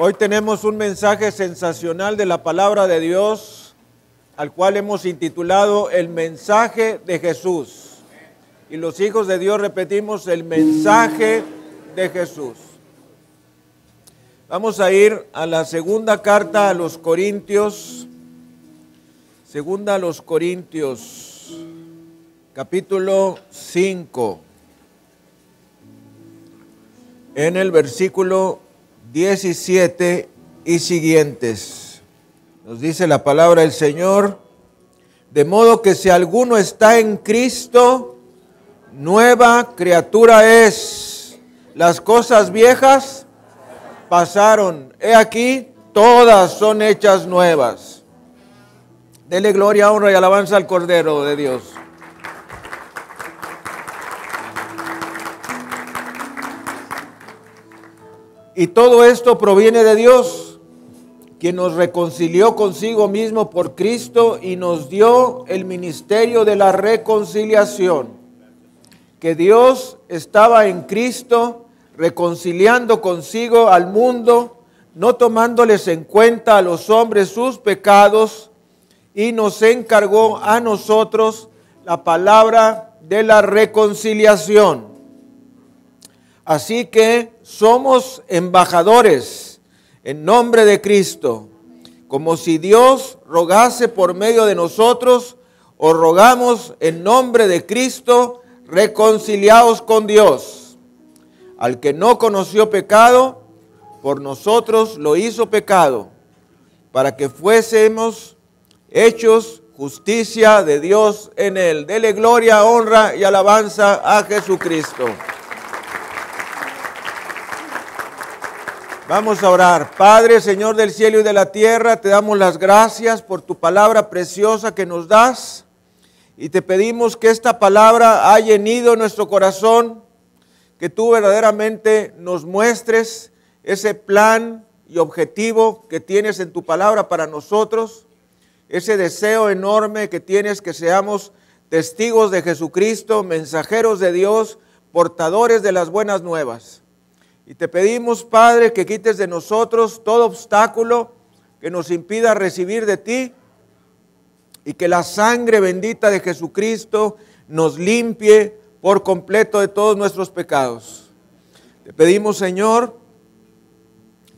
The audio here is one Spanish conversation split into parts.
Hoy tenemos un mensaje sensacional de la palabra de Dios, al cual hemos intitulado El mensaje de Jesús. Y los hijos de Dios repetimos el mensaje de Jesús. Vamos a ir a la segunda carta a los Corintios, segunda a los Corintios, capítulo 5, en el versículo 17 y siguientes. Nos dice la palabra del Señor, de modo que si alguno está en Cristo, nueva criatura es. Las cosas viejas pasaron. He aquí, todas son hechas nuevas. Dele gloria, honra y alabanza al Cordero de Dios. Y todo esto proviene de Dios, quien nos reconcilió consigo mismo por Cristo y nos dio el ministerio de la reconciliación. Que Dios estaba en Cristo reconciliando consigo al mundo, no tomándoles en cuenta a los hombres sus pecados, y nos encargó a nosotros la palabra de la reconciliación. Así que somos embajadores en nombre de Cristo, como si Dios rogase por medio de nosotros, o rogamos en nombre de Cristo, reconciliados con Dios. Al que no conoció pecado, por nosotros lo hizo pecado, para que fuésemos hechos justicia de Dios en él. Dele gloria, honra y alabanza a Jesucristo. Vamos a orar. Padre, Señor del cielo y de la tierra, te damos las gracias por tu palabra preciosa que nos das. Y te pedimos que esta palabra haya llenido nuestro corazón, que tú verdaderamente nos muestres ese plan y objetivo que tienes en tu palabra para nosotros, ese deseo enorme que tienes que seamos testigos de Jesucristo, mensajeros de Dios, portadores de las buenas nuevas. Y te pedimos, Padre, que quites de nosotros todo obstáculo que nos impida recibir de ti y que la sangre bendita de Jesucristo nos limpie por completo de todos nuestros pecados. Te pedimos, Señor,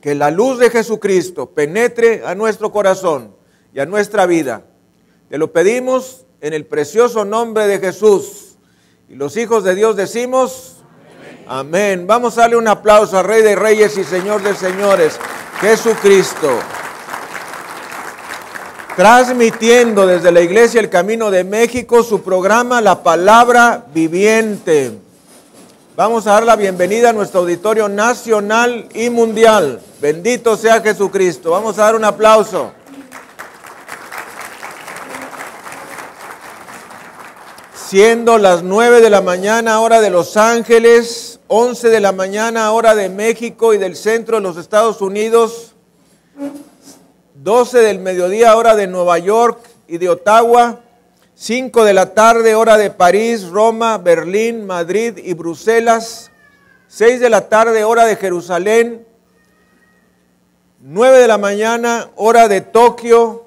que la luz de Jesucristo penetre a nuestro corazón y a nuestra vida. Te lo pedimos en el precioso nombre de Jesús. Y los hijos de Dios decimos, amén. Vamos a darle un aplauso al Rey de Reyes y Señor de Señores, Jesucristo transmitiendo desde la Iglesia El Camino de México su programa La Palabra Viviente. Vamos a dar la bienvenida a nuestro auditorio nacional y mundial. Bendito sea Jesucristo. Vamos a dar un aplauso. Siendo las 9 de la mañana hora de Los Ángeles, 11 de la mañana hora de México y del centro de los Estados Unidos, 12 del mediodía hora de Nueva York y de Ottawa, 5 de la tarde hora de París, Roma, Berlín, Madrid y Bruselas, 6 de la tarde hora de Jerusalén, 9 de la mañana hora de Tokio.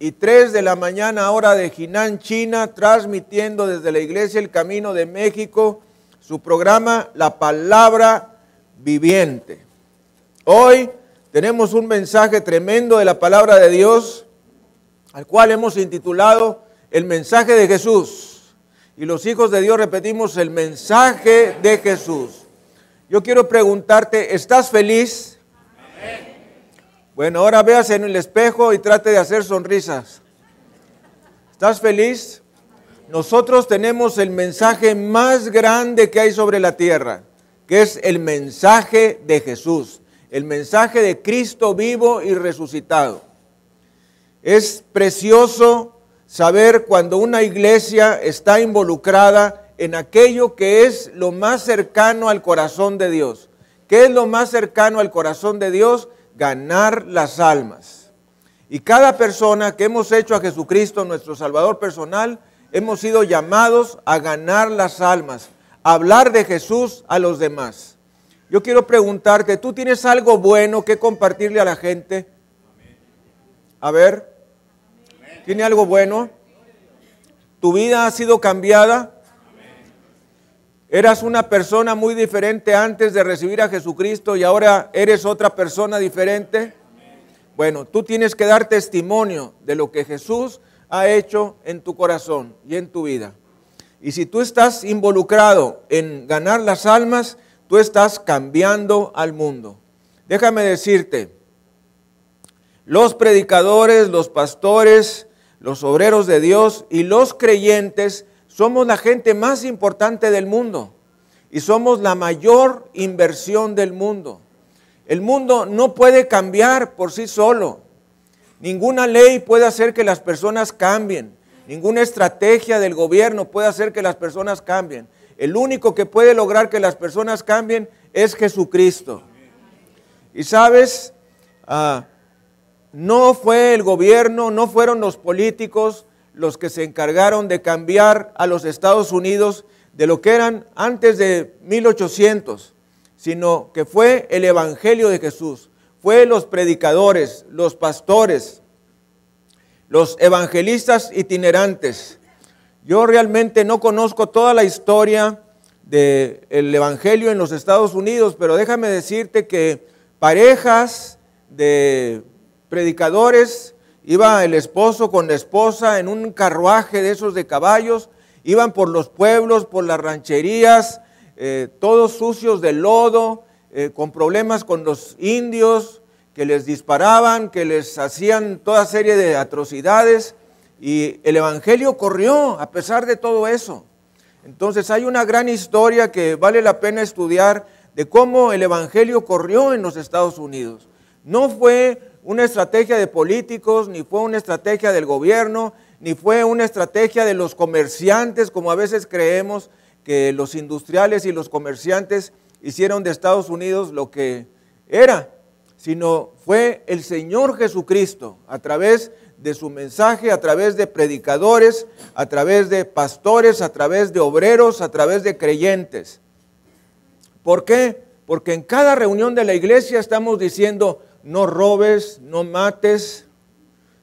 Y 3 de la mañana hora de Jinan, China, transmitiendo desde la Iglesia El Camino de México su programa La Palabra Viviente. Hoy tenemos un mensaje tremendo de la palabra de Dios, al cual hemos intitulado El mensaje de Jesús. Y los hijos de Dios repetimos el mensaje de Jesús. Yo quiero preguntarte, ¿estás feliz? Bueno, ahora veas en el espejo y trate de hacer sonrisas. ¿Estás feliz? Nosotros tenemos el mensaje más grande que hay sobre la tierra, que es el mensaje de Jesús el mensaje de Cristo vivo y resucitado. Es precioso saber cuando una iglesia está involucrada en aquello que es lo más cercano al corazón de Dios. ¿Qué es lo más cercano al corazón de Dios? Ganar las almas. Y cada persona que hemos hecho a Jesucristo nuestro Salvador personal, hemos sido llamados a ganar las almas, a hablar de Jesús a los demás. Yo quiero preguntarte, ¿tú tienes algo bueno que compartirle a la gente? A ver, ¿tiene algo bueno? ¿Tu vida ha sido cambiada? Eras una persona muy diferente antes de recibir a Jesucristo y ahora eres otra persona diferente. Bueno, tú tienes que dar testimonio de lo que Jesús ha hecho en tu corazón y en tu vida. Y si tú estás involucrado en ganar las almas, tú estás cambiando al mundo. Déjame decirte, los predicadores, los pastores, los obreros de Dios y los creyentes somos la gente más importante del mundo y somos la mayor inversión del mundo. El mundo no puede cambiar por sí solo. Ninguna ley puede hacer que las personas cambien. Ninguna estrategia del gobierno puede hacer que las personas cambien. El único que puede lograr que las personas cambien es Jesucristo. Y sabes, ah, no fue el gobierno, no fueron los políticos los que se encargaron de cambiar a los Estados Unidos de lo que eran antes de 1800, sino que fue el Evangelio de Jesús, fue los predicadores, los pastores, los evangelistas itinerantes. Yo realmente no conozco toda la historia del Evangelio en los Estados Unidos, pero déjame decirte que parejas de predicadores, iba el esposo con la esposa en un carruaje de esos de caballos, iban por los pueblos, por las rancherías, eh, todos sucios de lodo, eh, con problemas con los indios, que les disparaban, que les hacían toda serie de atrocidades y el Evangelio corrió a pesar de todo eso. Entonces hay una gran historia que vale la pena estudiar de cómo el Evangelio corrió en los Estados Unidos. No fue una estrategia de políticos, ni fue una estrategia del gobierno, ni fue una estrategia de los comerciantes, como a veces creemos que los industriales y los comerciantes hicieron de Estados Unidos lo que era sino fue el Señor Jesucristo a través de su mensaje, a través de predicadores, a través de pastores, a través de obreros, a través de creyentes. ¿Por qué? Porque en cada reunión de la iglesia estamos diciendo, no robes, no mates,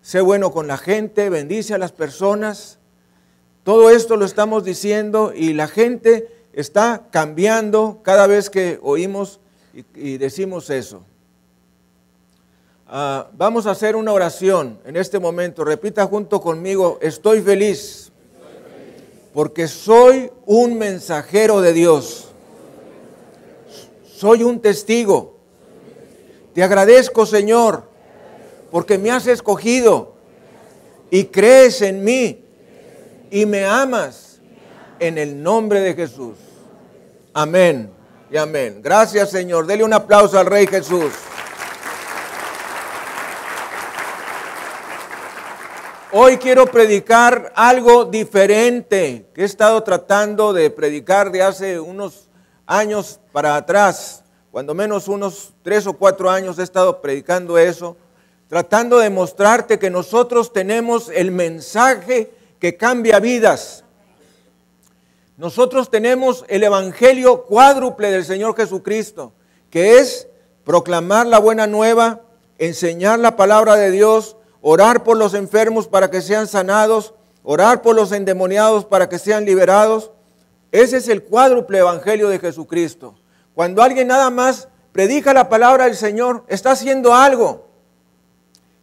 sé bueno con la gente, bendice a las personas. Todo esto lo estamos diciendo y la gente está cambiando cada vez que oímos y, decimos eso. Ah, vamos a hacer una oración en este momento. Repita junto conmigo, estoy feliz porque soy un mensajero de Dios. Soy un testigo. Te agradezco, Señor, porque me has escogido y crees en mí y me amas en el nombre de Jesús. Amén y amén. Gracias, Señor. Dele un aplauso al Rey Jesús. Hoy quiero predicar algo diferente que he estado tratando de predicar de hace unos años para atrás, cuando menos unos tres o cuatro años he estado predicando eso, tratando de mostrarte que nosotros tenemos el mensaje que cambia vidas. Nosotros tenemos el Evangelio cuádruple del Señor Jesucristo, que es proclamar la buena nueva, enseñar la palabra de Dios, orar por los enfermos para que sean sanados, orar por los endemoniados para que sean liberados. Ese es el cuádruple evangelio de Jesucristo. Cuando alguien nada más predica la palabra del Señor, está haciendo algo.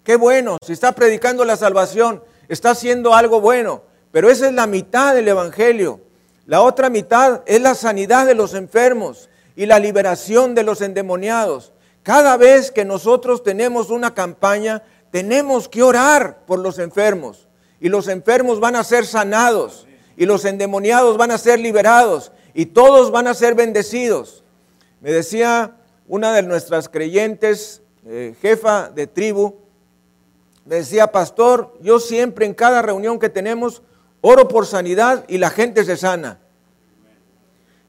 Qué bueno, si está predicando la salvación, está haciendo algo bueno. Pero esa es la mitad del evangelio. La otra mitad es la sanidad de los enfermos y la liberación de los endemoniados. Cada vez que nosotros tenemos una campaña, tenemos que orar por los enfermos y los enfermos van a ser sanados y los endemoniados van a ser liberados y todos van a ser bendecidos. Me decía una de nuestras creyentes, eh, jefa de tribu, me decía, pastor, yo siempre en cada reunión que tenemos oro por sanidad y la gente se sana.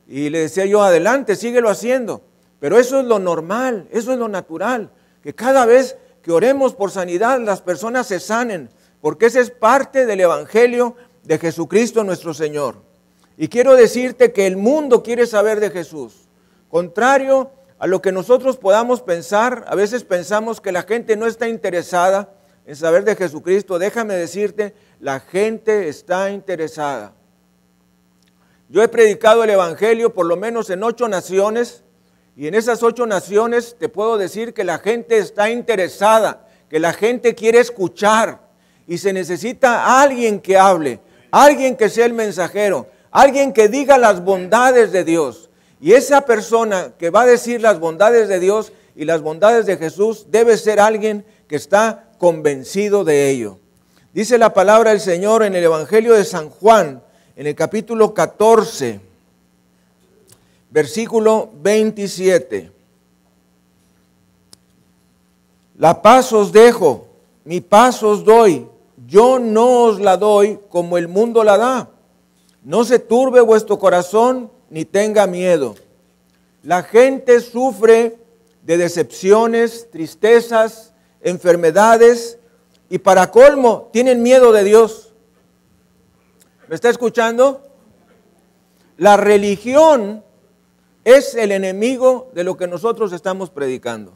Y le decía yo, adelante, síguelo haciendo. Pero eso es lo normal, eso es lo natural, que cada vez que oremos por sanidad, las personas se sanen, porque ese es parte del Evangelio de Jesucristo nuestro Señor. Y quiero decirte que el mundo quiere saber de Jesús. Contrario a lo que nosotros podamos pensar. A veces pensamos que la gente no está interesada en saber de Jesucristo. Déjame decirte, la gente está interesada. Yo he predicado el Evangelio por lo menos en ocho naciones y en esas ocho naciones te puedo decir que la gente está interesada, que la gente quiere escuchar y se necesita alguien que hable, alguien que sea el mensajero, alguien que diga las bondades de Dios. Y esa persona que va a decir las bondades de Dios y las bondades de Jesús debe ser alguien que está convencido de ello. Dice la palabra del Señor en el Evangelio de San Juan, en el capítulo 14, versículo 27. La paz os dejo, mi paz os doy, yo no os la doy como el mundo la da. No se turbe vuestro corazón ni tenga miedo. La gente sufre de decepciones, tristezas, enfermedades y para colmo tienen miedo de Dios. ¿Me está escuchando? La religión es el enemigo de lo que nosotros estamos predicando.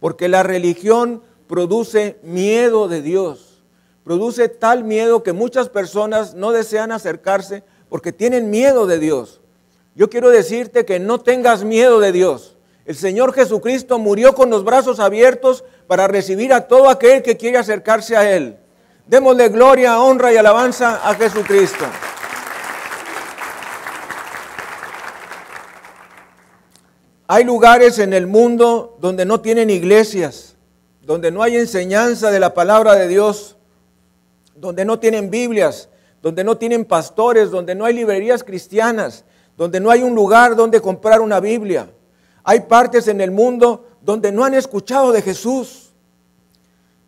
Porque la religión produce miedo de Dios. Produce tal miedo que muchas personas no desean acercarse porque tienen miedo de Dios. Yo quiero decirte que no tengas miedo de Dios. El Señor Jesucristo murió con los brazos abiertos para recibir a todo aquel que quiere acercarse a Él. Démosle gloria, honra y alabanza a Jesucristo. Hay lugares en el mundo donde no tienen iglesias, donde no hay enseñanza de la palabra de Dios, donde no tienen Biblias, donde no tienen pastores, donde no hay librerías cristianas, donde no hay un lugar donde comprar una Biblia. Hay partes en el mundo donde no han escuchado de Jesús.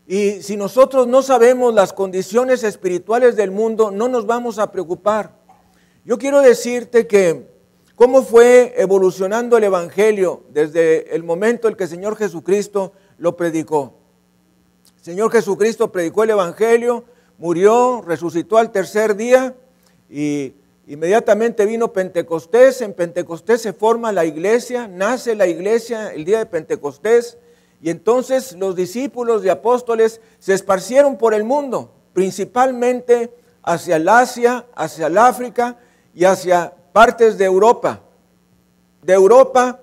Y si nosotros no sabemos las condiciones espirituales del mundo, no nos vamos a preocupar. Yo quiero decirte que cómo fue evolucionando el Evangelio desde el momento en que el Señor Jesucristo lo predicó. Señor Jesucristo predicó el Evangelio, murió, resucitó al tercer día y Inmediatamente vino Pentecostés, en Pentecostés se forma la iglesia, nace la iglesia el día de Pentecostés y entonces los discípulos y apóstoles se esparcieron por el mundo, principalmente hacia el Asia, hacia el África y hacia partes de Europa. De Europa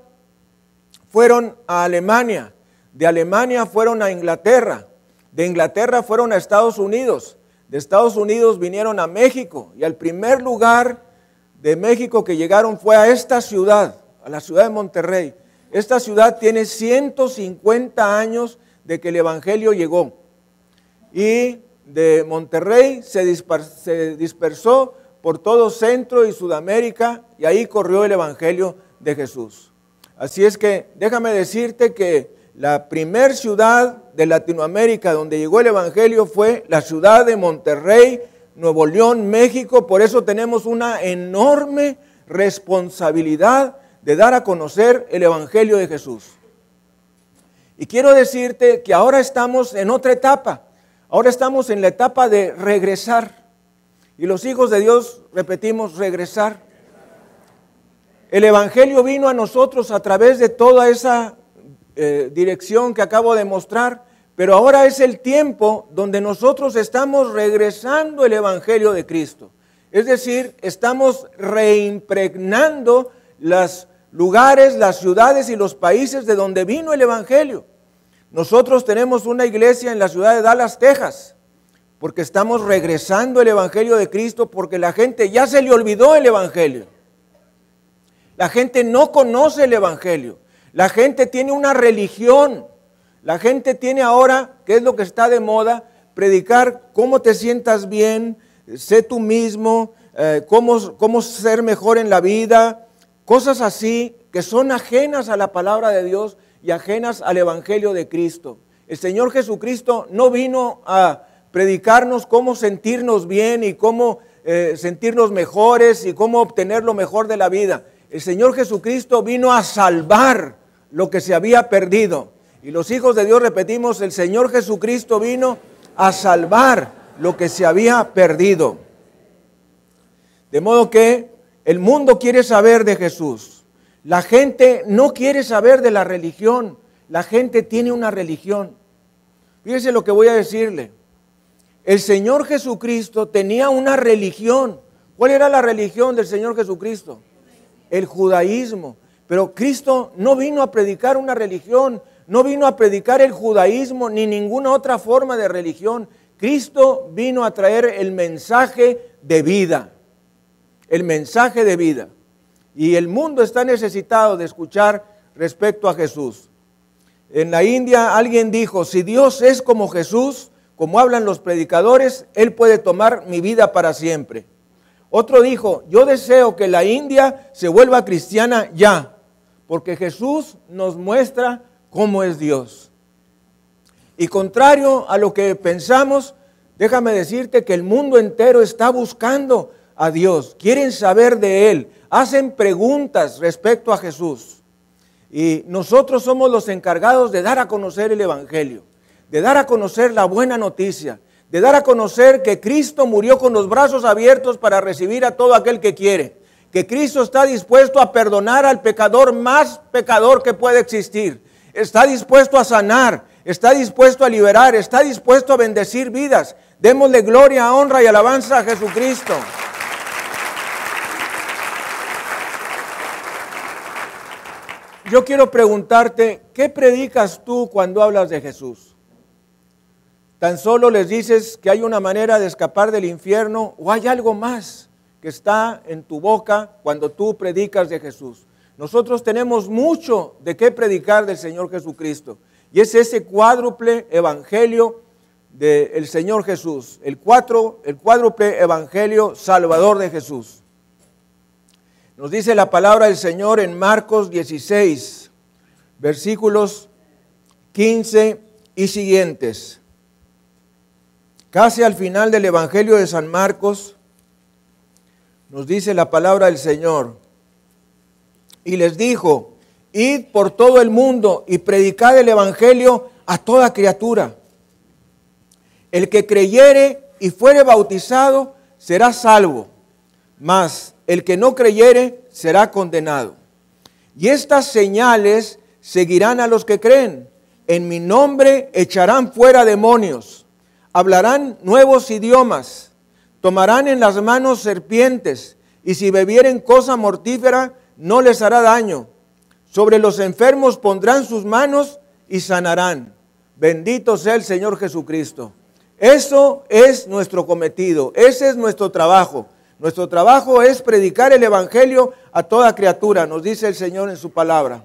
fueron a Alemania, de Alemania fueron a Inglaterra, de Inglaterra fueron a Estados Unidos, de Estados Unidos vinieron a México y al primer lugar de México que llegaron fue a esta ciudad, a la ciudad de Monterrey. Esta ciudad tiene 150 años de que el Evangelio llegó. Y de Monterrey se, dispersó por todo Centro y Sudamérica y ahí corrió el Evangelio de Jesús. Así es que déjame decirte que la primer ciudad de Latinoamérica donde llegó el Evangelio fue la ciudad de Monterrey, Nuevo León, México. Por eso tenemos una enorme responsabilidad de dar a conocer el Evangelio de Jesús. Y quiero decirte que ahora estamos en otra etapa. Ahora estamos en la etapa de regresar. Y los hijos de Dios, repetimos, regresar. El Evangelio vino a nosotros a través de toda esa eh, dirección que acabo de mostrar, pero ahora es el tiempo donde nosotros estamos regresando el Evangelio de Cristo. Es decir, estamos reimpregnando los lugares, las ciudades y los países de donde vino el Evangelio. Nosotros tenemos una iglesia en la ciudad de Dallas, Texas, porque estamos regresando el Evangelio de Cristo, porque la gente ya se le olvidó el Evangelio. La gente no conoce el Evangelio. La gente tiene una religión. La gente tiene ahora, que es lo que está de moda, predicar cómo te sientas bien, sé tú mismo, eh, cómo, cómo ser mejor en la vida, cosas así que son ajenas a la palabra de Dios y ajenas al Evangelio de Cristo. El Señor Jesucristo no vino a predicarnos cómo sentirnos bien y cómo eh, sentirnos mejores y cómo obtener lo mejor de la vida. El Señor Jesucristo vino a salvar lo que se había perdido. Y los hijos de Dios repetimos, el Señor Jesucristo vino a salvar lo que se había perdido. De modo que el mundo quiere saber de Jesús. La gente no quiere saber de la religión. La gente tiene una religión. Fíjese lo que voy a decirle. El Señor Jesucristo tenía una religión. ¿Cuál era la religión del Señor Jesucristo? El judaísmo. Pero Cristo no vino a predicar una religión, no vino a predicar el judaísmo ni ninguna otra forma de religión. Cristo vino a traer el mensaje de vida, el mensaje de vida. Y el mundo está necesitado de escuchar respecto a Jesús. En la India alguien dijo, si Dios es como Jesús, como hablan los predicadores, Él puede tomar mi vida para siempre. Otro dijo, yo deseo que la India se vuelva cristiana ya, porque Jesús nos muestra cómo es Dios. Y contrario a lo que pensamos, déjame decirte que el mundo entero está buscando a Dios, quieren saber de Él, hacen preguntas respecto a Jesús. Y nosotros somos los encargados de dar a conocer el Evangelio, de dar a conocer la buena noticia, de dar a conocer que Cristo murió con los brazos abiertos para recibir a todo aquel que quiere, que Cristo está dispuesto a perdonar al pecador más pecador que puede existir, está dispuesto a sanar, está dispuesto a liberar, está dispuesto a bendecir vidas. Démosle gloria, honra y alabanza a Jesucristo. Yo quiero preguntarte, ¿qué predicas tú cuando hablas de Jesús? Tan solo les dices que hay una manera de escapar del infierno o hay algo más que está en tu boca cuando tú predicas de Jesús. Nosotros tenemos mucho de qué predicar del Señor Jesucristo. Y es ese cuádruple evangelio del Señor Jesús, el, cuatro, el cuádruple evangelio salvador de Jesús. Nos dice la palabra del Señor en Marcos 16, versículos 15 y siguientes. Casi al final del Evangelio de San Marcos, nos dice la palabra del Señor. Y les dijo, id por todo el mundo y predicad el Evangelio a toda criatura. El que creyere y fuere bautizado será salvo, mas el que no creyere será condenado. Y estas señales seguirán a los que creen. En mi nombre echarán fuera demonios hablarán nuevos idiomas, tomarán en las manos serpientes, y si bebieren cosa mortífera, no les hará daño. Sobre los enfermos pondrán sus manos y sanarán. Bendito sea el Señor Jesucristo. Eso es nuestro cometido, ese es nuestro trabajo. Nuestro trabajo es predicar el Evangelio a toda criatura, nos dice el Señor en su palabra.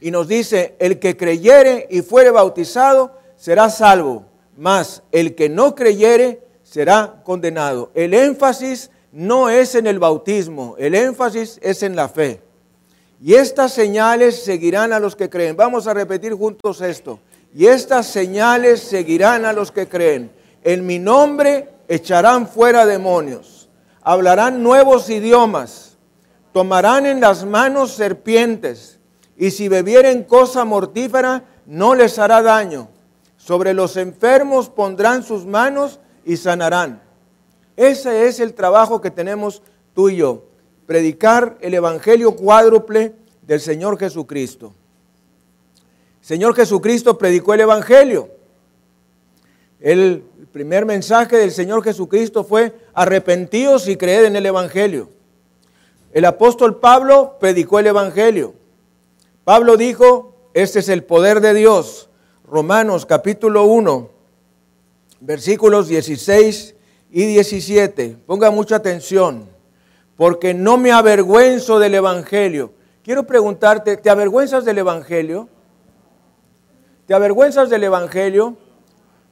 Y nos dice, el que creyere y fuere bautizado será salvo mas el que no creyere será condenado. El énfasis no es en el bautismo, el énfasis es en la fe. Y estas señales seguirán a los que creen. Vamos a repetir juntos esto. Y estas señales seguirán a los que creen. En mi nombre echarán fuera demonios, hablarán nuevos idiomas, tomarán en las manos serpientes, y si bebieren cosa mortífera, no les hará daño sobre los enfermos pondrán sus manos y sanarán. Ese es el trabajo que tenemos tú y yo, predicar el Evangelio cuádruple del Señor Jesucristo. Señor Jesucristo predicó el Evangelio. El primer mensaje del Señor Jesucristo fue arrepentíos y creed en el Evangelio. El apóstol Pablo predicó el Evangelio. Pablo dijo, este es el poder de Dios Romanos capítulo 1, versículos 16 y 17. Ponga mucha atención, porque no me avergüenzo del Evangelio. Quiero preguntarte, ¿te avergüenzas del Evangelio? ¿Te avergüenzas del Evangelio?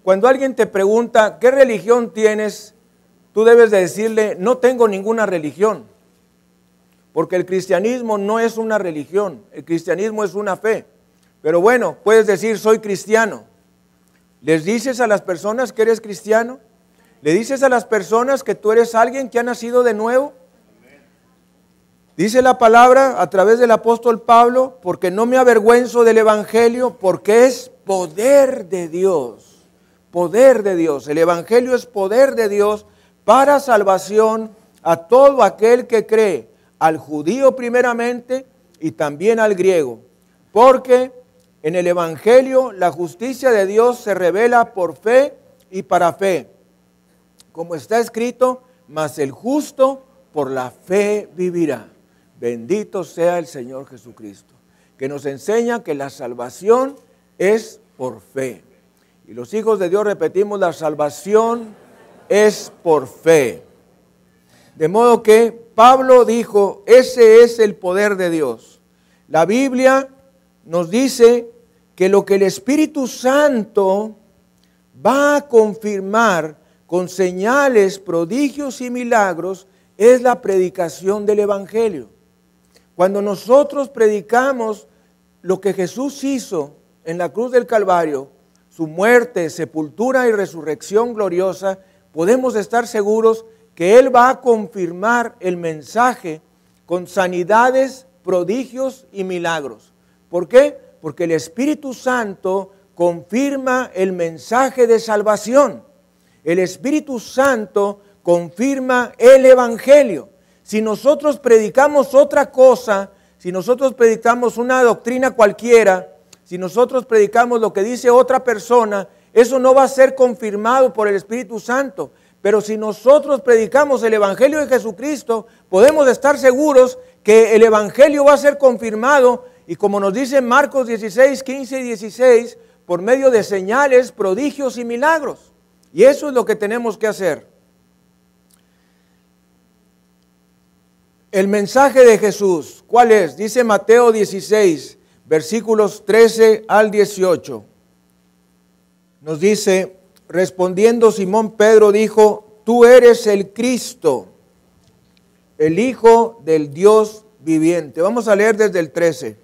Cuando alguien te pregunta, ¿qué religión tienes? Tú debes de decirle, no tengo ninguna religión. Porque el cristianismo no es una religión, el cristianismo es una fe. Pero bueno, puedes decir, soy cristiano. ¿Les dices a las personas que eres cristiano? ¿Le dices a las personas que tú eres alguien que ha nacido de nuevo? Dice la palabra a través del apóstol Pablo, porque no me avergüenzo del Evangelio, porque es poder de Dios. Poder de Dios. El Evangelio es poder de Dios para salvación a todo aquel que cree, al judío primeramente y también al griego, porque en el Evangelio la justicia de Dios se revela por fe y para fe, como está escrito, mas el justo por la fe vivirá. Bendito sea el Señor Jesucristo, que nos enseña que la salvación es por fe. Y los hijos de Dios repetimos, la salvación es por fe. De modo que Pablo dijo, ese es el poder de Dios. La Biblia nos dice que lo que el Espíritu Santo va a confirmar con señales, prodigios y milagros es la predicación del Evangelio. Cuando nosotros predicamos lo que Jesús hizo en la cruz del Calvario, su muerte, sepultura y resurrección gloriosa, podemos estar seguros que Él va a confirmar el mensaje con sanidades, prodigios y milagros. ¿Por qué? Porque el Espíritu Santo confirma el mensaje de salvación. El Espíritu Santo confirma el Evangelio. Si nosotros predicamos otra cosa, si nosotros predicamos una doctrina cualquiera, si nosotros predicamos lo que dice otra persona, eso no va a ser confirmado por el Espíritu Santo. Pero si nosotros predicamos el Evangelio de Jesucristo, podemos estar seguros que el Evangelio va a ser confirmado y como nos dice Marcos 16, 15 y 16, por medio de señales, prodigios y milagros. Y eso es lo que tenemos que hacer. El mensaje de Jesús, ¿cuál es? Dice Mateo 16, versículos 13 al 18. Nos dice, respondiendo Simón Pedro dijo, tú eres el Cristo, el Hijo del Dios viviente. Vamos a leer desde el 13.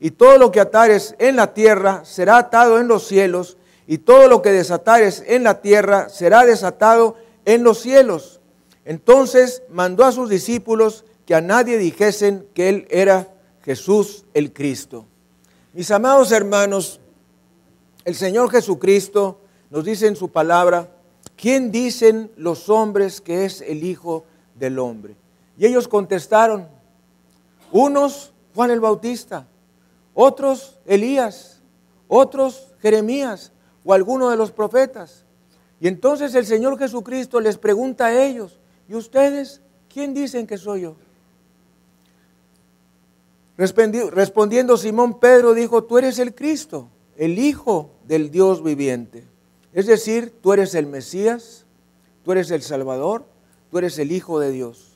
y todo lo que atares en la tierra será atado en los cielos, y todo lo que desatares en la tierra será desatado en los cielos. Entonces mandó a sus discípulos que a nadie dijesen que él era Jesús el Cristo. Mis amados hermanos, el Señor Jesucristo nos dice en su palabra, ¿quién dicen los hombres que es el Hijo del Hombre? Y ellos contestaron, unos Juan el Bautista, otros Elías, otros Jeremías o alguno de los profetas. Y entonces el Señor Jesucristo les pregunta a ellos, ¿y ustedes quién dicen que soy yo? Respondiendo Simón Pedro dijo, tú eres el Cristo, el Hijo del Dios viviente. Es decir, tú eres el Mesías, tú eres el Salvador, tú eres el Hijo de Dios.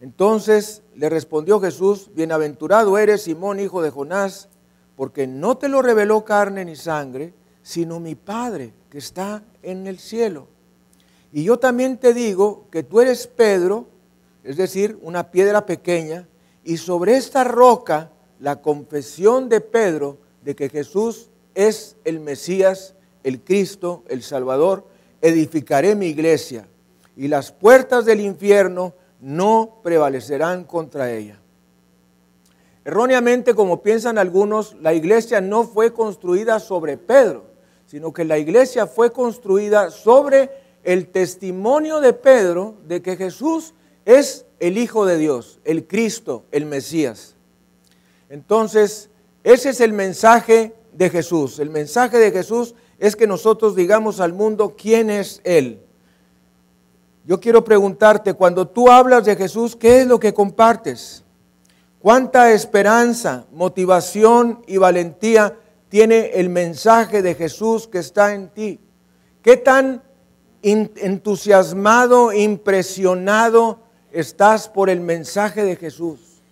Entonces le respondió Jesús, bienaventurado eres Simón, hijo de Jonás, porque no te lo reveló carne ni sangre, sino mi Padre que está en el cielo. Y yo también te digo que tú eres Pedro, es decir, una piedra pequeña, y sobre esta roca la confesión de Pedro de que Jesús es el Mesías, el Cristo, el Salvador, edificaré mi iglesia, y las puertas del infierno no prevalecerán contra ella. Erróneamente, como piensan algunos, la iglesia no fue construida sobre Pedro, sino que la iglesia fue construida sobre el testimonio de Pedro de que Jesús es el Hijo de Dios, el Cristo, el Mesías. Entonces, ese es el mensaje de Jesús. El mensaje de Jesús es que nosotros digamos al mundo quién es Él. Yo quiero preguntarte, cuando tú hablas de Jesús, ¿qué es lo que compartes? cuánta esperanza, motivación y valentía tiene el mensaje de Jesús que está en ti. ¿Qué tan entusiasmado, impresionado estás por el mensaje de Jesús?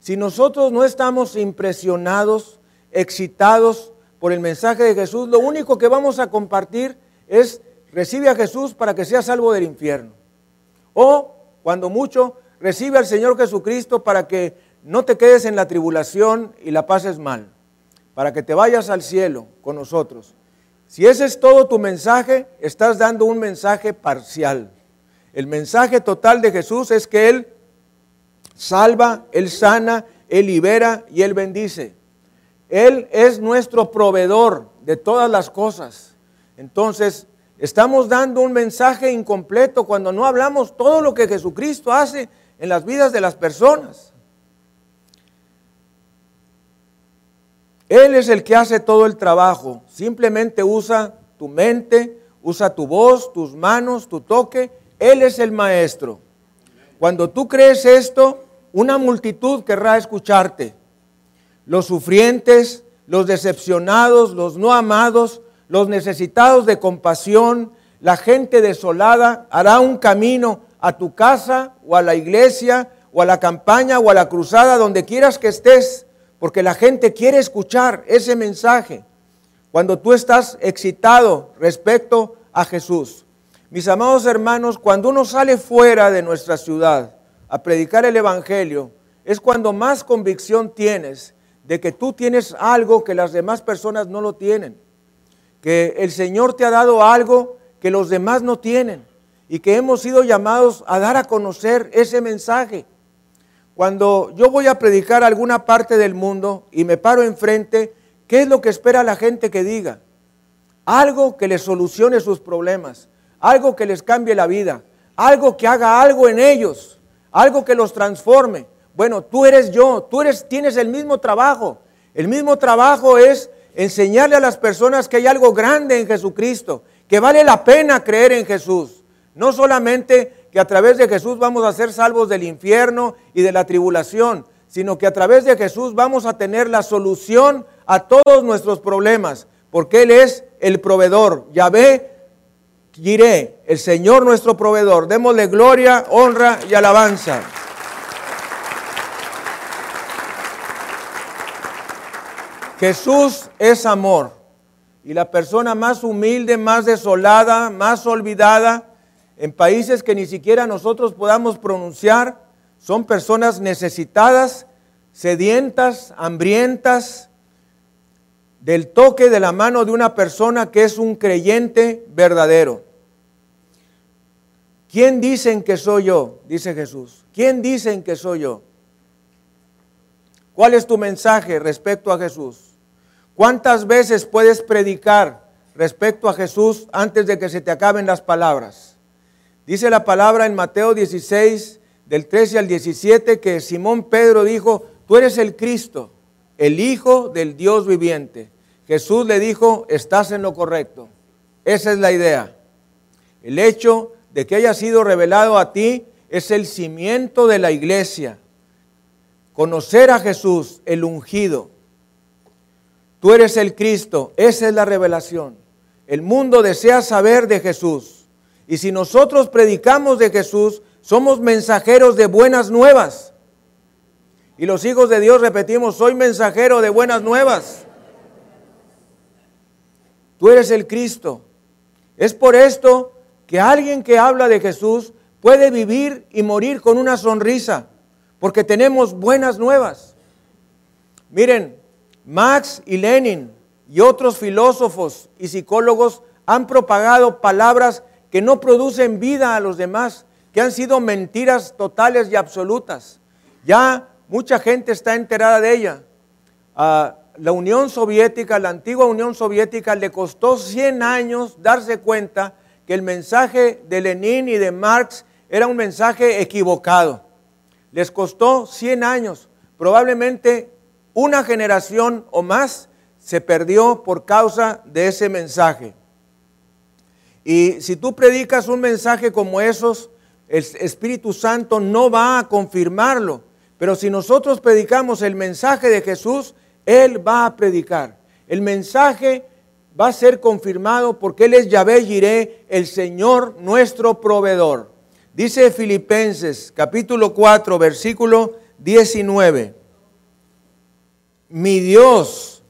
Si nosotros no estamos impresionados, excitados por el mensaje de Jesús, lo único que vamos a compartir es recibe a Jesús para que sea salvo del infierno. O, cuando mucho, recibe al Señor Jesucristo para que no te quedes en la tribulación y la pases mal, para que te vayas al cielo con nosotros. Si ese es todo tu mensaje, estás dando un mensaje parcial. El mensaje total de Jesús es que Él salva, Él sana, Él libera y Él bendice. Él es nuestro proveedor de todas las cosas. Entonces, estamos dando un mensaje incompleto cuando no hablamos todo lo que Jesucristo hace en las vidas de las personas. Él es el que hace todo el trabajo. Simplemente usa tu mente, usa tu voz, tus manos, tu toque. Él es el maestro. Cuando tú crees esto, una multitud querrá escucharte. Los sufrientes, los decepcionados, los no amados, los necesitados de compasión, la gente desolada hará un camino a tu casa o a la iglesia o a la campaña o a la cruzada, donde quieras que estés porque la gente quiere escuchar ese mensaje cuando tú estás excitado respecto a Jesús. Mis amados hermanos, cuando uno sale fuera de nuestra ciudad a predicar el Evangelio, es cuando más convicción tienes de que tú tienes algo que las demás personas no lo tienen, que el Señor te ha dado algo que los demás no tienen y que hemos sido llamados a dar a conocer ese mensaje. Cuando yo voy a predicar a alguna parte del mundo y me paro enfrente, ¿qué es lo que espera la gente que diga? Algo que les solucione sus problemas, algo que les cambie la vida, algo que haga algo en ellos, algo que los transforme. Bueno, tú eres yo, tú eres, tienes el mismo trabajo. El mismo trabajo es enseñarle a las personas que hay algo grande en Jesucristo, que vale la pena creer en Jesús. No solamente que a través de Jesús vamos a ser salvos del infierno y de la tribulación, sino que a través de Jesús vamos a tener la solución a todos nuestros problemas, porque Él es el proveedor. Yahvé, diré, el Señor nuestro proveedor. Démosle gloria, honra y alabanza. Jesús es amor. Y la persona más humilde, más desolada, más olvidada, en países que ni siquiera nosotros podamos pronunciar, son personas necesitadas, sedientas, hambrientas, del toque de la mano de una persona que es un creyente verdadero. ¿Quién dicen que soy yo? Dice Jesús. ¿Quién dicen que soy yo? ¿Cuál es tu mensaje respecto a Jesús? ¿Cuántas veces puedes predicar respecto a Jesús antes de que se te acaben las palabras? Dice la palabra en Mateo 16, del 13 al 17, que Simón Pedro dijo, tú eres el Cristo, el Hijo del Dios viviente. Jesús le dijo, estás en lo correcto. Esa es la idea. El hecho de que haya sido revelado a ti es el cimiento de la iglesia. Conocer a Jesús, el ungido. Tú eres el Cristo, esa es la revelación. El mundo desea saber de Jesús. Y si nosotros predicamos de Jesús, somos mensajeros de buenas nuevas. Y los hijos de Dios repetimos, soy mensajero de buenas nuevas. Tú eres el Cristo. Es por esto que alguien que habla de Jesús puede vivir y morir con una sonrisa, porque tenemos buenas nuevas. Miren, Max y Lenin y otros filósofos y psicólogos han propagado palabras que no producen vida a los demás, que han sido mentiras totales y absolutas. Ya mucha gente está enterada de ella. A la Unión Soviética, la antigua Unión Soviética, le costó 100 años darse cuenta que el mensaje de Lenin y de Marx era un mensaje equivocado. Les costó 100 años. Probablemente una generación o más se perdió por causa de ese mensaje. Y si tú predicas un mensaje como esos, el Espíritu Santo no va a confirmarlo. Pero si nosotros predicamos el mensaje de Jesús, Él va a predicar. El mensaje va a ser confirmado porque Él es Yahvé Jiré, el Señor nuestro proveedor. Dice Filipenses capítulo 4, versículo 19. Mi Dios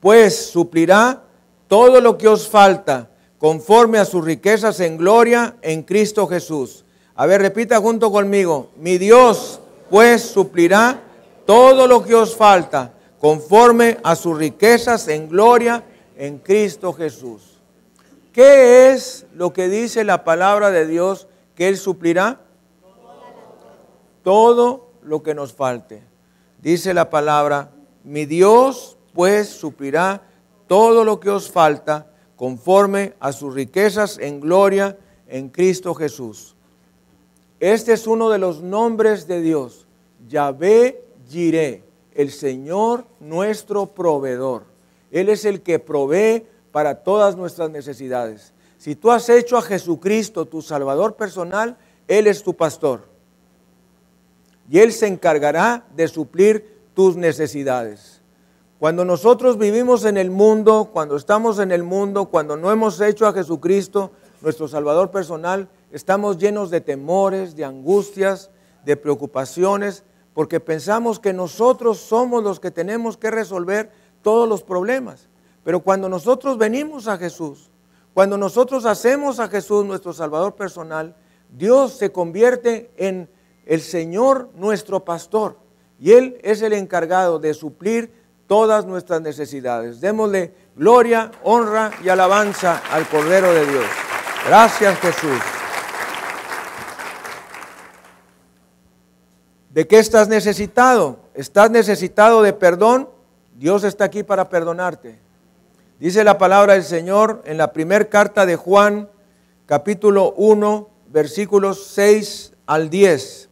pues suplirá todo lo que os falta conforme a sus riquezas en gloria en Cristo Jesús. A ver, repita junto conmigo. Mi Dios pues suplirá todo lo que os falta conforme a sus riquezas en gloria en Cristo Jesús. ¿Qué es lo que dice la palabra de Dios que Él suplirá? Todo lo que nos falte. Dice la palabra, mi Dios pues suplirá todo lo que os falta conforme a sus riquezas en gloria en Cristo Jesús. Este es uno de los nombres de Dios, Yahvé Jireh, el Señor nuestro proveedor. Él es el que provee para todas nuestras necesidades. Si tú has hecho a Jesucristo tu Salvador personal, Él es tu pastor. Y Él se encargará de suplir tus necesidades. Cuando nosotros vivimos en el mundo, cuando estamos en el mundo, cuando no hemos hecho a Jesucristo nuestro Salvador personal, estamos llenos de temores, de angustias, de preocupaciones, porque pensamos que nosotros somos los que tenemos que resolver todos los problemas. Pero cuando nosotros venimos a Jesús, cuando nosotros hacemos a Jesús nuestro Salvador personal, Dios se convierte en el Señor nuestro pastor y Él es el encargado de suplir todas nuestras necesidades. Démosle gloria, honra y alabanza al Cordero de Dios. Gracias Jesús. ¿De qué estás necesitado? ¿Estás necesitado de perdón? Dios está aquí para perdonarte. Dice la palabra del Señor en la primera carta de Juan, capítulo 1, versículos 6 al 10.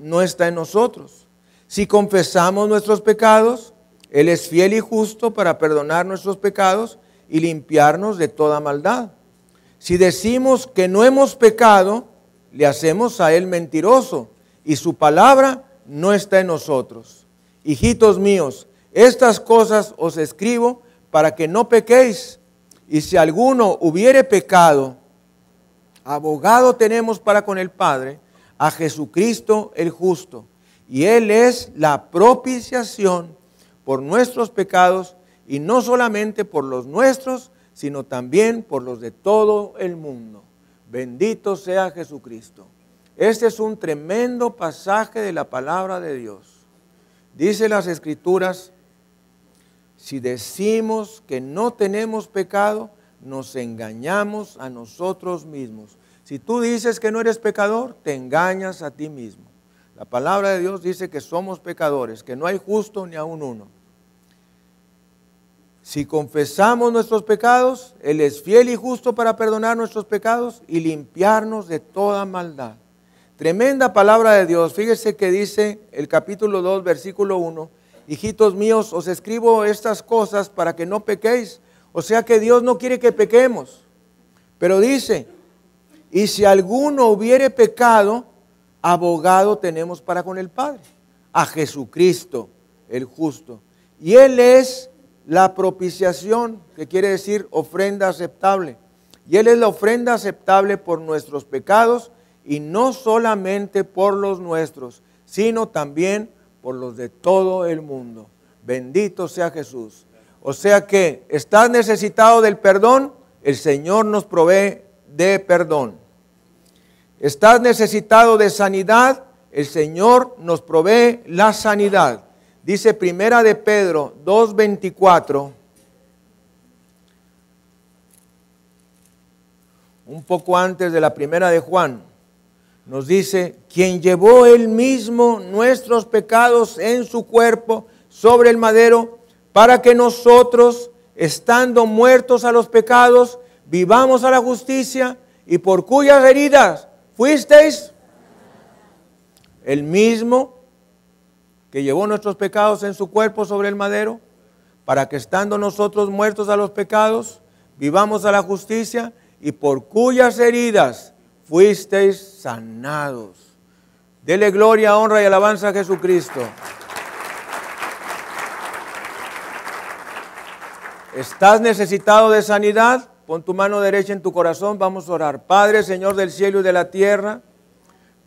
no está en nosotros. Si confesamos nuestros pecados, Él es fiel y justo para perdonar nuestros pecados y limpiarnos de toda maldad. Si decimos que no hemos pecado, le hacemos a Él mentiroso y su palabra no está en nosotros. Hijitos míos, estas cosas os escribo para que no pequéis. Y si alguno hubiere pecado, abogado tenemos para con el Padre, a Jesucristo el justo. Y Él es la propiciación por nuestros pecados, y no solamente por los nuestros, sino también por los de todo el mundo. Bendito sea Jesucristo. Este es un tremendo pasaje de la palabra de Dios. Dice las escrituras, si decimos que no tenemos pecado, nos engañamos a nosotros mismos. Si tú dices que no eres pecador, te engañas a ti mismo. La palabra de Dios dice que somos pecadores, que no hay justo ni aun uno. Si confesamos nuestros pecados, Él es fiel y justo para perdonar nuestros pecados y limpiarnos de toda maldad. Tremenda palabra de Dios. Fíjese que dice el capítulo 2, versículo 1, hijitos míos, os escribo estas cosas para que no pequéis. O sea que Dios no quiere que pequemos. Pero dice, y si alguno hubiere pecado, abogado tenemos para con el Padre, a Jesucristo, el justo. Y Él es la propiciación, que quiere decir ofrenda aceptable. Y Él es la ofrenda aceptable por nuestros pecados y no solamente por los nuestros, sino también por los de todo el mundo. Bendito sea Jesús. O sea que estás necesitado del perdón, el Señor nos provee de perdón. Estás necesitado de sanidad, el Señor nos provee la sanidad. Dice Primera de Pedro 2:24. Un poco antes de la primera de Juan nos dice, quien llevó él mismo nuestros pecados en su cuerpo sobre el madero, para que nosotros, estando muertos a los pecados, vivamos a la justicia y por cuyas heridas fuisteis el mismo que llevó nuestros pecados en su cuerpo sobre el madero, para que estando nosotros muertos a los pecados, vivamos a la justicia y por cuyas heridas fuisteis sanados. Dele gloria, honra y alabanza a Jesucristo. ¿Estás necesitado de sanidad? Pon tu mano derecha en tu corazón, vamos a orar. Padre, Señor del cielo y de la tierra,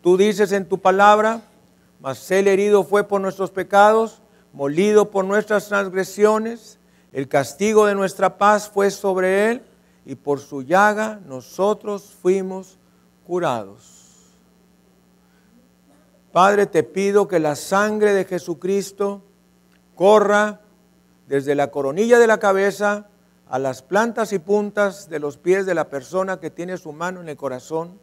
tú dices en tu palabra, mas el herido fue por nuestros pecados, molido por nuestras transgresiones, el castigo de nuestra paz fue sobre él, y por su llaga nosotros fuimos curados. Padre, te pido que la sangre de Jesucristo corra desde la coronilla de la cabeza a las plantas y puntas de los pies de la persona que tiene su mano en el corazón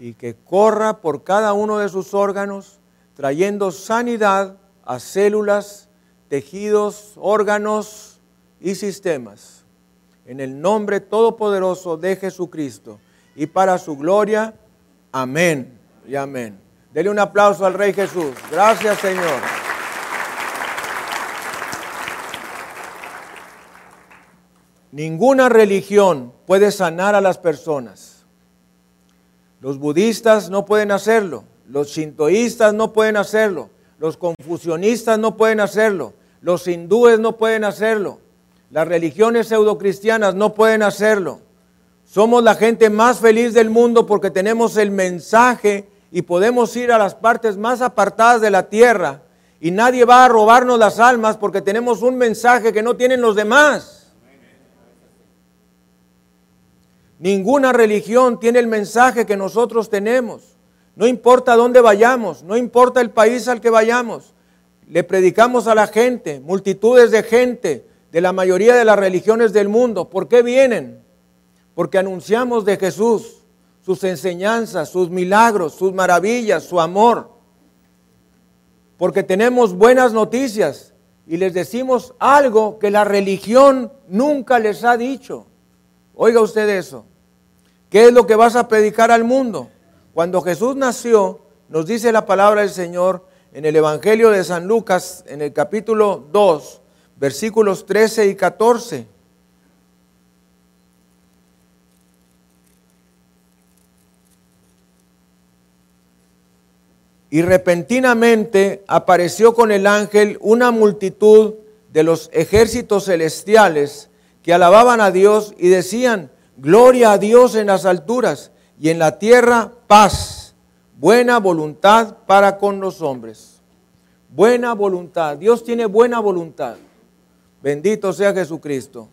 y que corra por cada uno de sus órganos, trayendo sanidad a células, tejidos, órganos y sistemas. En el nombre todopoderoso de Jesucristo y para su gloria. Amén y amén. Dele un aplauso al Rey Jesús. Gracias Señor. Ninguna religión puede sanar a las personas. Los budistas no pueden hacerlo, los shintoístas no pueden hacerlo, los confucionistas no pueden hacerlo, los hindúes no pueden hacerlo, las religiones pseudocristianas no pueden hacerlo. Somos la gente más feliz del mundo porque tenemos el mensaje y podemos ir a las partes más apartadas de la tierra y nadie va a robarnos las almas porque tenemos un mensaje que no tienen los demás. Ninguna religión tiene el mensaje que nosotros tenemos. No importa dónde vayamos, no importa el país al que vayamos. Le predicamos a la gente, multitudes de gente de la mayoría de las religiones del mundo. ¿Por qué vienen? Porque anunciamos de Jesús, sus enseñanzas, sus milagros, sus maravillas, su amor. Porque tenemos buenas noticias y les decimos algo que la religión nunca les ha dicho. Oiga usted eso. ¿Qué es lo que vas a predicar al mundo? Cuando Jesús nació, nos dice la palabra del Señor en el Evangelio de San Lucas, en el capítulo 2, versículos 13 y 14. Y repentinamente apareció con el ángel una multitud de los ejércitos celestiales que alababan a Dios y decían, Gloria a Dios en las alturas y en la tierra paz, buena voluntad para con los hombres. Buena voluntad. Dios tiene buena voluntad. Bendito sea Jesucristo.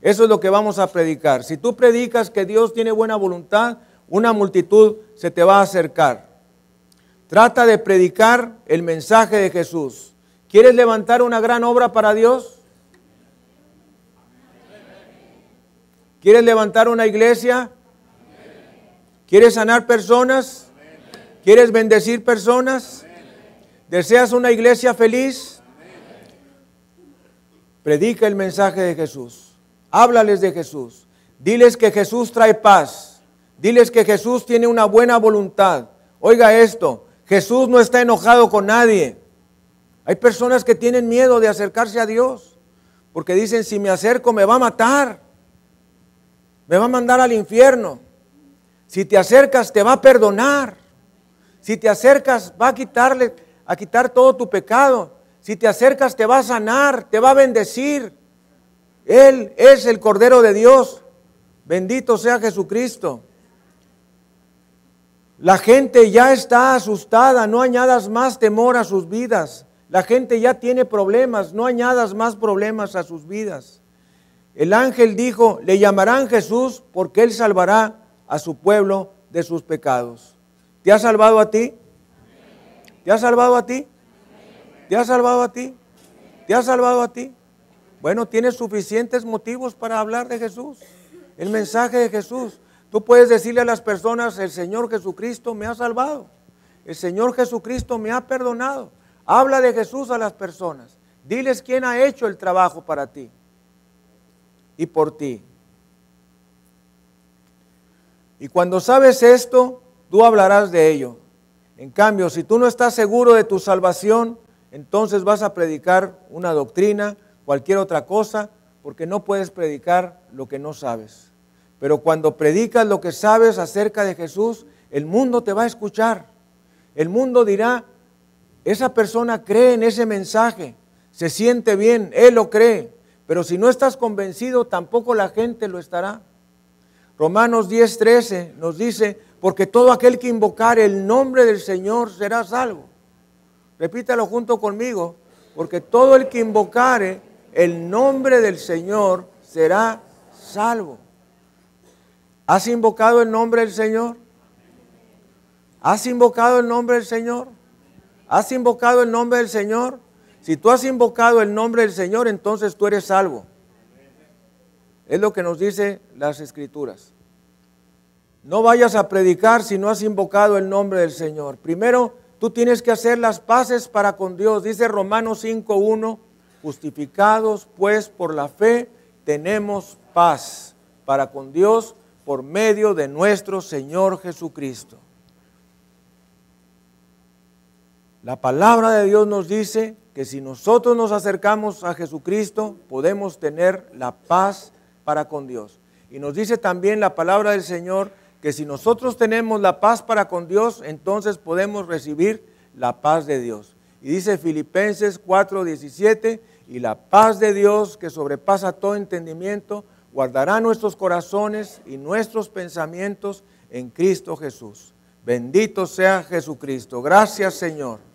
Eso es lo que vamos a predicar. Si tú predicas que Dios tiene buena voluntad, una multitud se te va a acercar. Trata de predicar el mensaje de Jesús. ¿Quieres levantar una gran obra para Dios? ¿Quieres levantar una iglesia? ¿Quieres sanar personas? ¿Quieres bendecir personas? ¿Deseas una iglesia feliz? Predica el mensaje de Jesús. Háblales de Jesús. Diles que Jesús trae paz. Diles que Jesús tiene una buena voluntad. Oiga esto, Jesús no está enojado con nadie. Hay personas que tienen miedo de acercarse a Dios porque dicen, si me acerco me va a matar me va a mandar al infierno. Si te acercas, te va a perdonar. Si te acercas, va a quitarle, a quitar todo tu pecado. Si te acercas, te va a sanar, te va a bendecir. Él es el Cordero de Dios. Bendito sea Jesucristo. La gente ya está asustada, no añadas más temor a sus vidas. La gente ya tiene problemas, no añadas más problemas a sus vidas. El ángel dijo, le llamarán Jesús porque él salvará a su pueblo de sus pecados. ¿Te ha salvado a ti? ¿Te ha salvado a ti? ¿Te ha salvado a ti? ¿Te ha salvado a ti? Bueno, tienes suficientes motivos para hablar de Jesús, el mensaje de Jesús. Tú puedes decirle a las personas, el Señor Jesucristo me ha salvado. El Señor Jesucristo me ha perdonado. Habla de Jesús a las personas. Diles quién ha hecho el trabajo para ti y por ti. Y cuando sabes esto, tú hablarás de ello. En cambio, si tú no estás seguro de tu salvación, entonces vas a predicar una doctrina, cualquier otra cosa, porque no puedes predicar lo que no sabes. Pero cuando predicas lo que sabes acerca de Jesús, el mundo te va a escuchar. El mundo dirá, esa persona cree en ese mensaje, se siente bien, él lo cree, pero si no estás convencido, tampoco la gente lo estará. Romanos 10:13 nos dice, porque todo aquel que invocare el nombre del Señor será salvo. Repítalo junto conmigo, porque todo el que invocare el nombre del Señor será salvo. ¿Has invocado el nombre del Señor? ¿Has invocado el nombre del Señor? ¿Has invocado el nombre del Señor? Si tú has invocado el nombre del Señor, entonces tú eres salvo. Es lo que nos dice las escrituras. No vayas a predicar si no has invocado el nombre del Señor. Primero, tú tienes que hacer las paces para con Dios. Dice Romanos 5.1, justificados pues por la fe, tenemos paz para con Dios por medio de nuestro Señor Jesucristo. La palabra de Dios nos dice que si nosotros nos acercamos a Jesucristo, podemos tener la paz para con Dios. Y nos dice también la palabra del Señor que si nosotros tenemos la paz para con Dios, entonces podemos recibir la paz de Dios. Y dice Filipenses 4:17, y la paz de Dios que sobrepasa todo entendimiento, guardará nuestros corazones y nuestros pensamientos en Cristo Jesús. Bendito sea Jesucristo. Gracias Señor.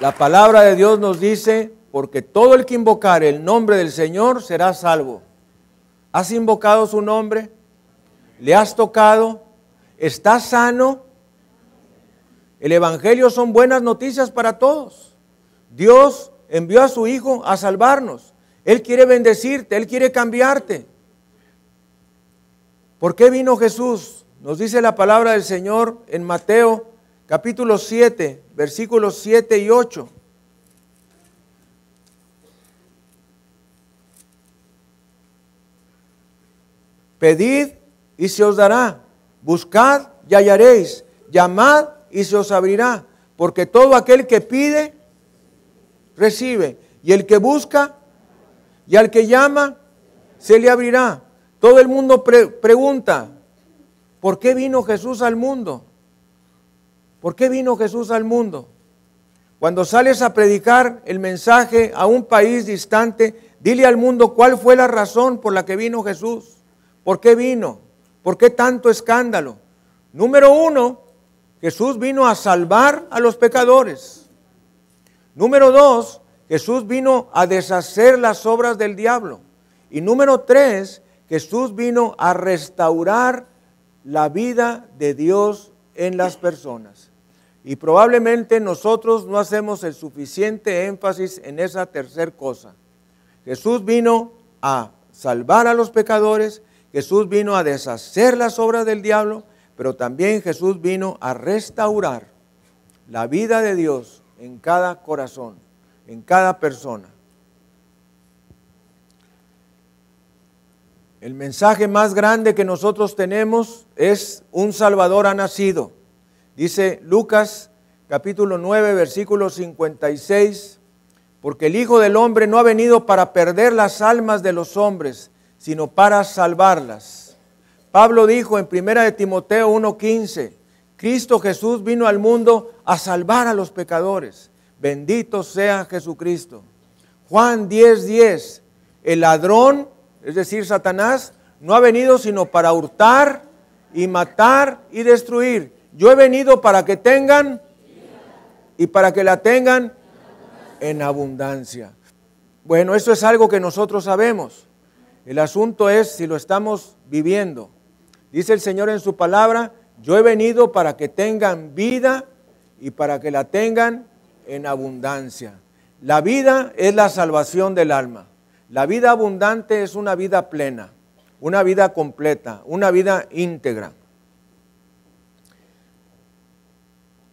La palabra de Dios nos dice, porque todo el que invocar el nombre del Señor será salvo. ¿Has invocado su nombre? ¿Le has tocado? ¿Estás sano? El Evangelio son buenas noticias para todos. Dios envió a su Hijo a salvarnos. Él quiere bendecirte, Él quiere cambiarte. ¿Por qué vino Jesús? Nos dice la palabra del Señor en Mateo capítulo 7, versículos 7 y 8. Pedid y se os dará, buscad y hallaréis, llamad y se os abrirá, porque todo aquel que pide, recibe, y el que busca y al que llama, se le abrirá. Todo el mundo pregunta, ¿por qué vino Jesús al mundo? ¿Por qué vino Jesús al mundo? Cuando sales a predicar el mensaje a un país distante, dile al mundo cuál fue la razón por la que vino Jesús. ¿Por qué vino? ¿Por qué tanto escándalo? Número uno, Jesús vino a salvar a los pecadores. Número dos, Jesús vino a deshacer las obras del diablo. Y número tres, Jesús vino a restaurar la vida de Dios en las personas. Y probablemente nosotros no hacemos el suficiente énfasis en esa tercer cosa. Jesús vino a salvar a los pecadores, Jesús vino a deshacer las obras del diablo, pero también Jesús vino a restaurar la vida de Dios en cada corazón, en cada persona. El mensaje más grande que nosotros tenemos es un Salvador ha nacido. Dice Lucas capítulo 9, versículo 56, porque el Hijo del Hombre no ha venido para perder las almas de los hombres, sino para salvarlas. Pablo dijo en 1 de Timoteo 1:15, Cristo Jesús vino al mundo a salvar a los pecadores. Bendito sea Jesucristo. Juan 10:10, 10, el ladrón, es decir, Satanás, no ha venido sino para hurtar y matar y destruir. Yo he venido para que tengan y para que la tengan en abundancia. Bueno, eso es algo que nosotros sabemos. El asunto es si lo estamos viviendo. Dice el Señor en su palabra, yo he venido para que tengan vida y para que la tengan en abundancia. La vida es la salvación del alma. La vida abundante es una vida plena, una vida completa, una vida íntegra.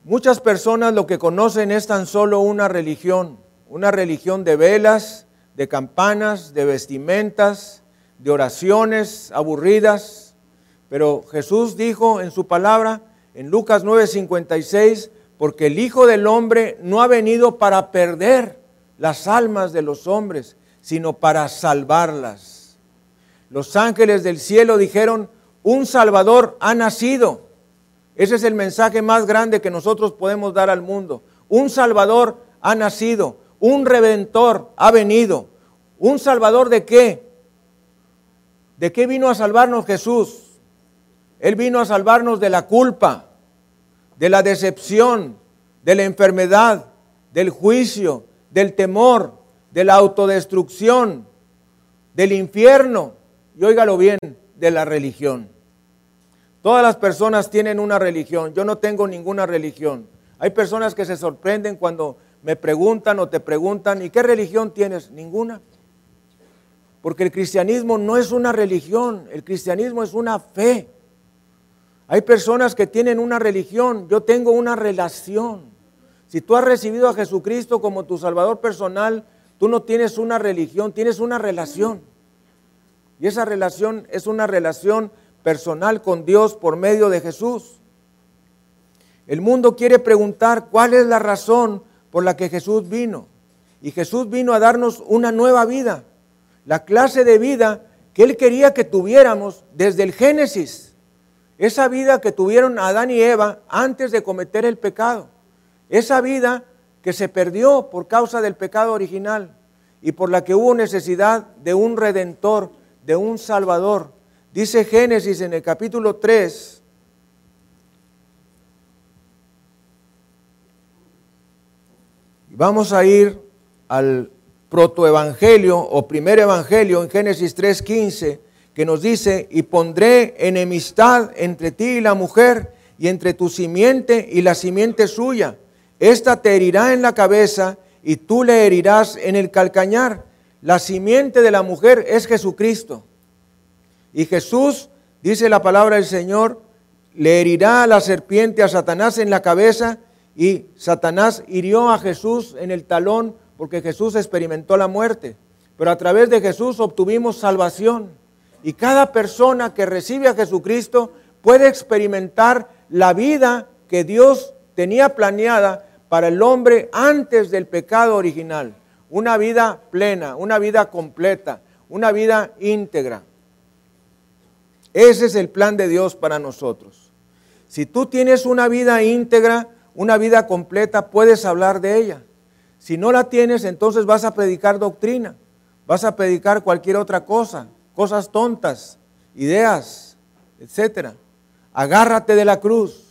Muchas personas lo que conocen es tan solo una religión, una religión de velas, de campanas, de vestimentas, de oraciones aburridas. Pero Jesús dijo en su palabra, en Lucas 9:56, porque el Hijo del Hombre no ha venido para perder las almas de los hombres, sino para salvarlas. Los ángeles del cielo dijeron, un Salvador ha nacido ese es el mensaje más grande que nosotros podemos dar al mundo. Un Salvador ha nacido, un Redentor ha venido. ¿Un Salvador de qué? ¿De qué vino a salvarnos Jesús? Él vino a salvarnos de la culpa, de la decepción, de la enfermedad, del juicio, del temor, de la autodestrucción, del infierno y óigalo bien, de la religión. Todas las personas tienen una religión. Yo no tengo ninguna religión. Hay personas que se sorprenden cuando me preguntan o te preguntan, ¿y qué religión tienes? Ninguna. Porque el cristianismo no es una religión, el cristianismo es una fe. Hay personas que tienen una religión, yo tengo una relación. Si tú has recibido a Jesucristo como tu Salvador personal, tú no tienes una religión, tienes una relación. Y esa relación es una relación personal con Dios por medio de Jesús. El mundo quiere preguntar cuál es la razón por la que Jesús vino. Y Jesús vino a darnos una nueva vida, la clase de vida que Él quería que tuviéramos desde el Génesis. Esa vida que tuvieron Adán y Eva antes de cometer el pecado. Esa vida que se perdió por causa del pecado original y por la que hubo necesidad de un redentor, de un salvador Dice Génesis en el capítulo 3, Vamos a ir al protoevangelio o primer evangelio en Génesis 3:15, que nos dice, y pondré enemistad entre ti y la mujer, y entre tu simiente y la simiente suya. Esta te herirá en la cabeza y tú le herirás en el calcañar. La simiente de la mujer es Jesucristo. Y Jesús, dice la palabra del Señor, le herirá a la serpiente a Satanás en la cabeza y Satanás hirió a Jesús en el talón porque Jesús experimentó la muerte. Pero a través de Jesús obtuvimos salvación. Y cada persona que recibe a Jesucristo puede experimentar la vida que Dios tenía planeada para el hombre antes del pecado original. Una vida plena, una vida completa, una vida íntegra. Ese es el plan de Dios para nosotros. Si tú tienes una vida íntegra, una vida completa, puedes hablar de ella. Si no la tienes, entonces vas a predicar doctrina, vas a predicar cualquier otra cosa, cosas tontas, ideas, etc. Agárrate de la cruz.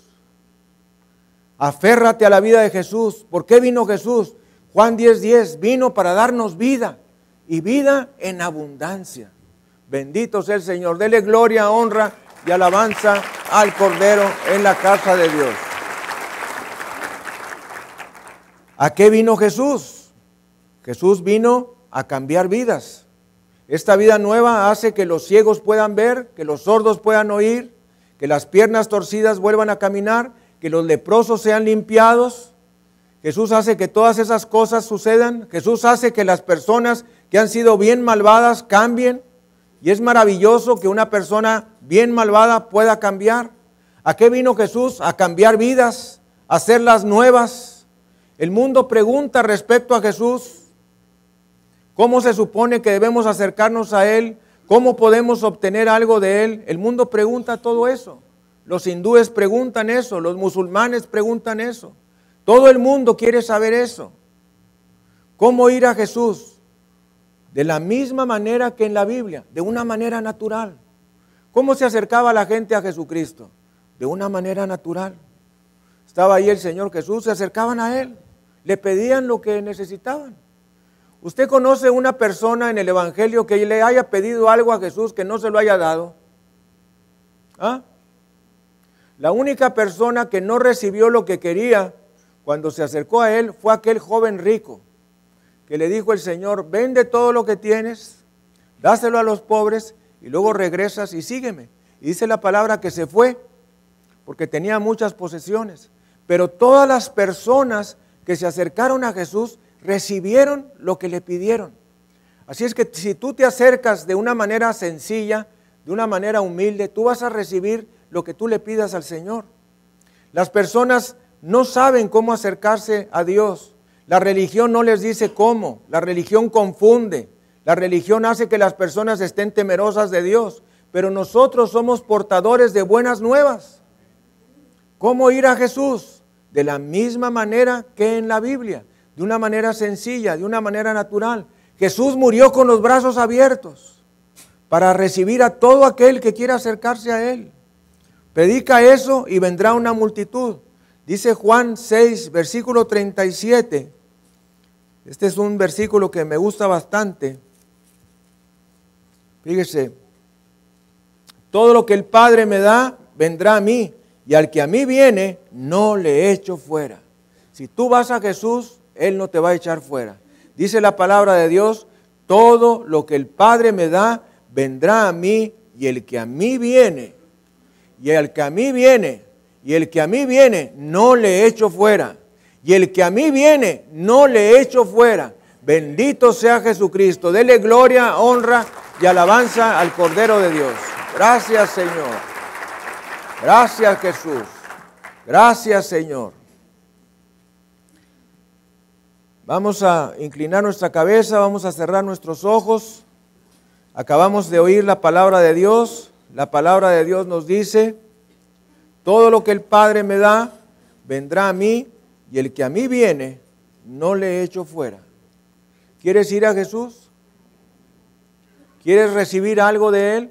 Aférrate a la vida de Jesús. ¿Por qué vino Jesús? Juan 10:10 10, vino para darnos vida y vida en abundancia. Bendito sea el Señor. Dele gloria, honra y alabanza al Cordero en la casa de Dios. ¿A qué vino Jesús? Jesús vino a cambiar vidas. Esta vida nueva hace que los ciegos puedan ver, que los sordos puedan oír, que las piernas torcidas vuelvan a caminar, que los leprosos sean limpiados. Jesús hace que todas esas cosas sucedan. Jesús hace que las personas que han sido bien malvadas cambien. Y es maravilloso que una persona bien malvada pueda cambiar. ¿A qué vino Jesús? A cambiar vidas, a hacerlas nuevas. El mundo pregunta respecto a Jesús, ¿cómo se supone que debemos acercarnos a Él? ¿Cómo podemos obtener algo de Él? El mundo pregunta todo eso. Los hindúes preguntan eso, los musulmanes preguntan eso. Todo el mundo quiere saber eso. ¿Cómo ir a Jesús? De la misma manera que en la Biblia, de una manera natural. ¿Cómo se acercaba la gente a Jesucristo? De una manera natural. Estaba ahí el Señor Jesús, se acercaban a Él, le pedían lo que necesitaban. ¿Usted conoce una persona en el Evangelio que le haya pedido algo a Jesús que no se lo haya dado? ¿Ah? La única persona que no recibió lo que quería cuando se acercó a Él fue aquel joven rico que le dijo el Señor, vende todo lo que tienes, dáselo a los pobres y luego regresas y sígueme. Y dice la palabra que se fue porque tenía muchas posesiones. Pero todas las personas que se acercaron a Jesús recibieron lo que le pidieron. Así es que si tú te acercas de una manera sencilla, de una manera humilde, tú vas a recibir lo que tú le pidas al Señor. Las personas no saben cómo acercarse a Dios. La religión no les dice cómo. La religión confunde. La religión hace que las personas estén temerosas de Dios. Pero nosotros somos portadores de buenas nuevas. ¿Cómo ir a Jesús? De la misma manera que en la Biblia. De una manera sencilla, de una manera natural. Jesús murió con los brazos abiertos para recibir a todo aquel que quiera acercarse a Él. Predica eso y vendrá una multitud. Dice Juan 6, versículo 37. Este es un versículo que me gusta bastante. Fíjese, todo lo que el Padre me da vendrá a mí, y al que a mí viene, no le echo fuera. Si tú vas a Jesús, Él no te va a echar fuera. Dice la palabra de Dios, todo lo que el Padre me da, vendrá a mí, y el que a mí viene, y el que a mí viene, y el que a mí viene, no le echo fuera. Y el que a mí viene, no le echo fuera. Bendito sea Jesucristo. Dele gloria, honra y alabanza al Cordero de Dios. Gracias Señor. Gracias Jesús. Gracias Señor. Vamos a inclinar nuestra cabeza, vamos a cerrar nuestros ojos. Acabamos de oír la palabra de Dios. La palabra de Dios nos dice, todo lo que el Padre me da, vendrá a mí, y el que a mí viene, no le echo fuera. ¿Quieres ir a Jesús? ¿Quieres recibir algo de Él?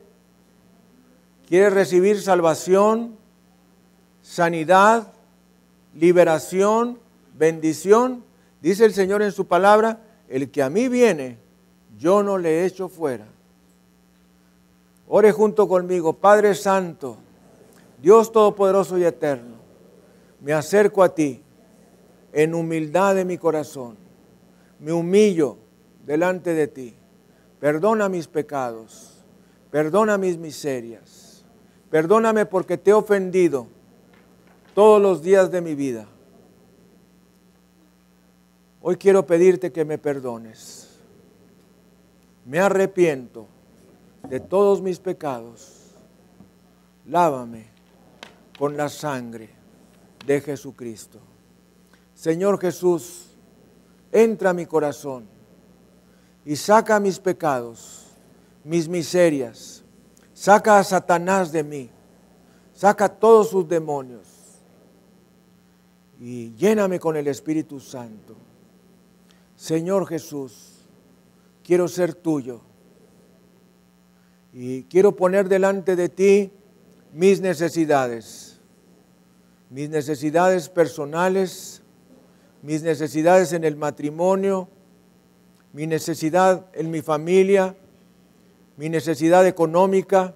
¿Quieres recibir salvación, sanidad, liberación, bendición? Dice el Señor en su palabra, el que a mí viene, yo no le echo fuera. Ore junto conmigo, Padre Santo. Dios Todopoderoso y Eterno, me acerco a ti en humildad de mi corazón. Me humillo delante de ti. Perdona mis pecados. Perdona mis miserias. Perdóname porque te he ofendido todos los días de mi vida. Hoy quiero pedirte que me perdones. Me arrepiento de todos mis pecados. Lávame con la sangre de Jesucristo. Señor Jesús, entra a mi corazón y saca mis pecados, mis miserias, saca a Satanás de mí, saca todos sus demonios y lléname con el Espíritu Santo. Señor Jesús, quiero ser tuyo y quiero poner delante de ti mis necesidades mis necesidades personales, mis necesidades en el matrimonio, mi necesidad en mi familia, mi necesidad económica.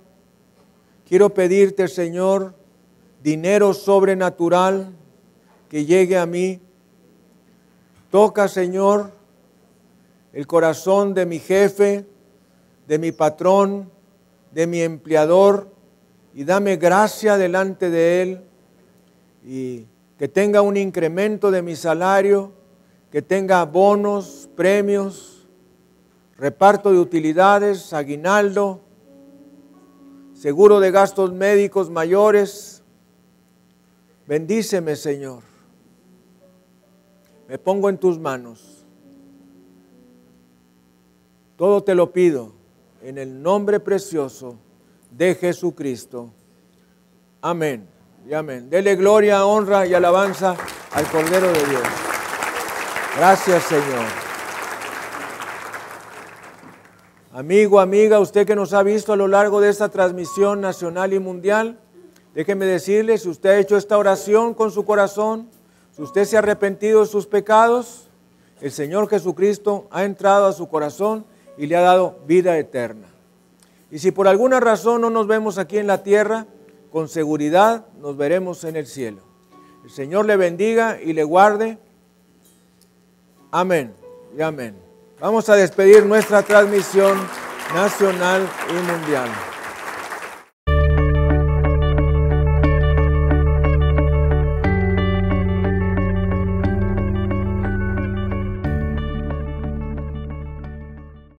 Quiero pedirte, Señor, dinero sobrenatural que llegue a mí. Toca, Señor, el corazón de mi jefe, de mi patrón, de mi empleador, y dame gracia delante de él y que tenga un incremento de mi salario, que tenga bonos, premios, reparto de utilidades, aguinaldo, seguro de gastos médicos mayores. Bendíceme, Señor. Me pongo en tus manos. Todo te lo pido en el nombre precioso de Jesucristo. Amén y amén. Dele gloria, honra y alabanza al Cordero de Dios. Gracias, Señor. Amigo, amiga, usted que nos ha visto a lo largo de esta transmisión nacional y mundial, déjeme decirle, si usted ha hecho esta oración con su corazón, si usted se ha arrepentido de sus pecados, el Señor Jesucristo ha entrado a su corazón y le ha dado vida eterna. Y si por alguna razón no nos vemos aquí en la tierra, con seguridad nos veremos en el cielo. El Señor le bendiga y le guarde. Amén y amén. Vamos a despedir nuestra transmisión nacional y mundial.